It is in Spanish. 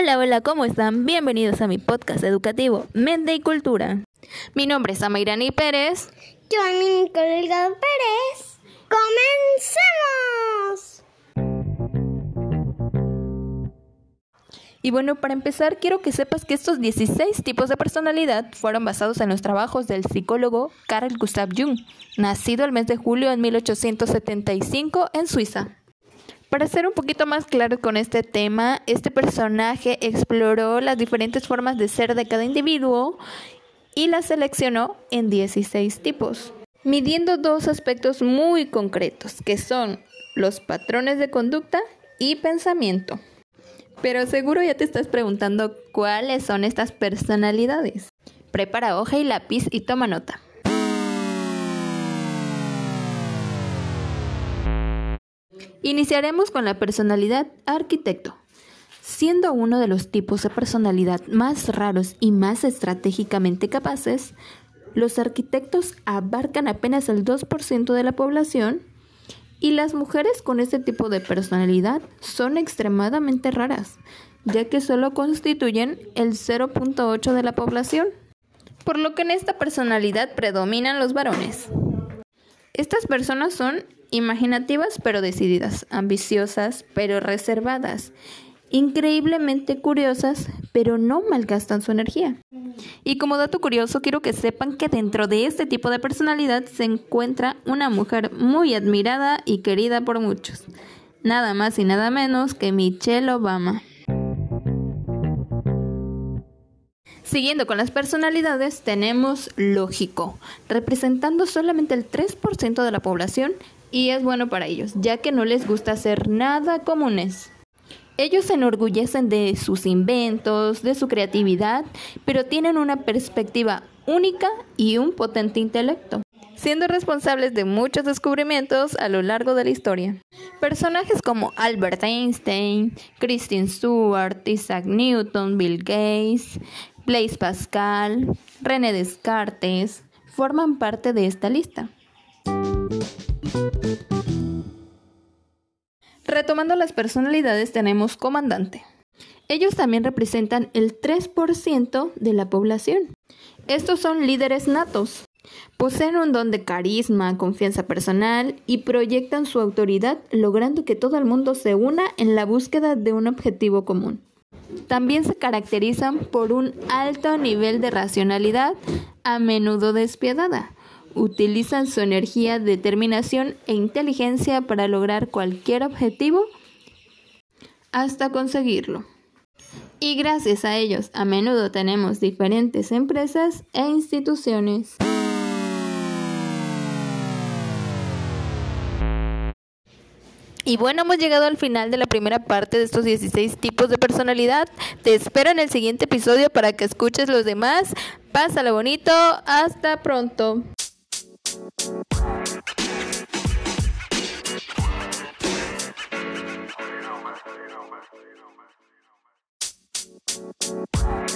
Hola, hola, ¿cómo están? Bienvenidos a mi podcast educativo Mente y Cultura. Mi nombre es Amairani Pérez. Yo, Delgado Pérez. ¡Comencemos! Y bueno, para empezar, quiero que sepas que estos 16 tipos de personalidad fueron basados en los trabajos del psicólogo Carl Gustav Jung, nacido el mes de julio de 1875 en Suiza. Para ser un poquito más claro con este tema, este personaje exploró las diferentes formas de ser de cada individuo y las seleccionó en 16 tipos, midiendo dos aspectos muy concretos, que son los patrones de conducta y pensamiento. Pero seguro ya te estás preguntando cuáles son estas personalidades. Prepara hoja y lápiz y toma nota. Iniciaremos con la personalidad arquitecto. Siendo uno de los tipos de personalidad más raros y más estratégicamente capaces, los arquitectos abarcan apenas el 2% de la población y las mujeres con este tipo de personalidad son extremadamente raras, ya que solo constituyen el 0.8 de la población, por lo que en esta personalidad predominan los varones. Estas personas son imaginativas pero decididas, ambiciosas pero reservadas, increíblemente curiosas pero no malgastan su energía. Y como dato curioso, quiero que sepan que dentro de este tipo de personalidad se encuentra una mujer muy admirada y querida por muchos, nada más y nada menos que Michelle Obama. Siguiendo con las personalidades, tenemos lógico, representando solamente el 3% de la población y es bueno para ellos, ya que no les gusta hacer nada comunes. Ellos se enorgullecen de sus inventos, de su creatividad, pero tienen una perspectiva única y un potente intelecto, siendo responsables de muchos descubrimientos a lo largo de la historia. Personajes como Albert Einstein, Christine Stewart, Isaac Newton, Bill Gates, Blaise Pascal, René Descartes, forman parte de esta lista. Retomando las personalidades tenemos comandante. Ellos también representan el 3% de la población. Estos son líderes natos. Poseen un don de carisma, confianza personal y proyectan su autoridad logrando que todo el mundo se una en la búsqueda de un objetivo común. También se caracterizan por un alto nivel de racionalidad, a menudo despiadada, utilizan su energía, determinación e inteligencia para lograr cualquier objetivo hasta conseguirlo. Y gracias a ellos a menudo tenemos diferentes empresas e instituciones. Y bueno, hemos llegado al final de la primera parte de estos 16 tipos de personalidad. Te espero en el siguiente episodio para que escuches los demás. Pásalo bonito. Hasta pronto. Bye.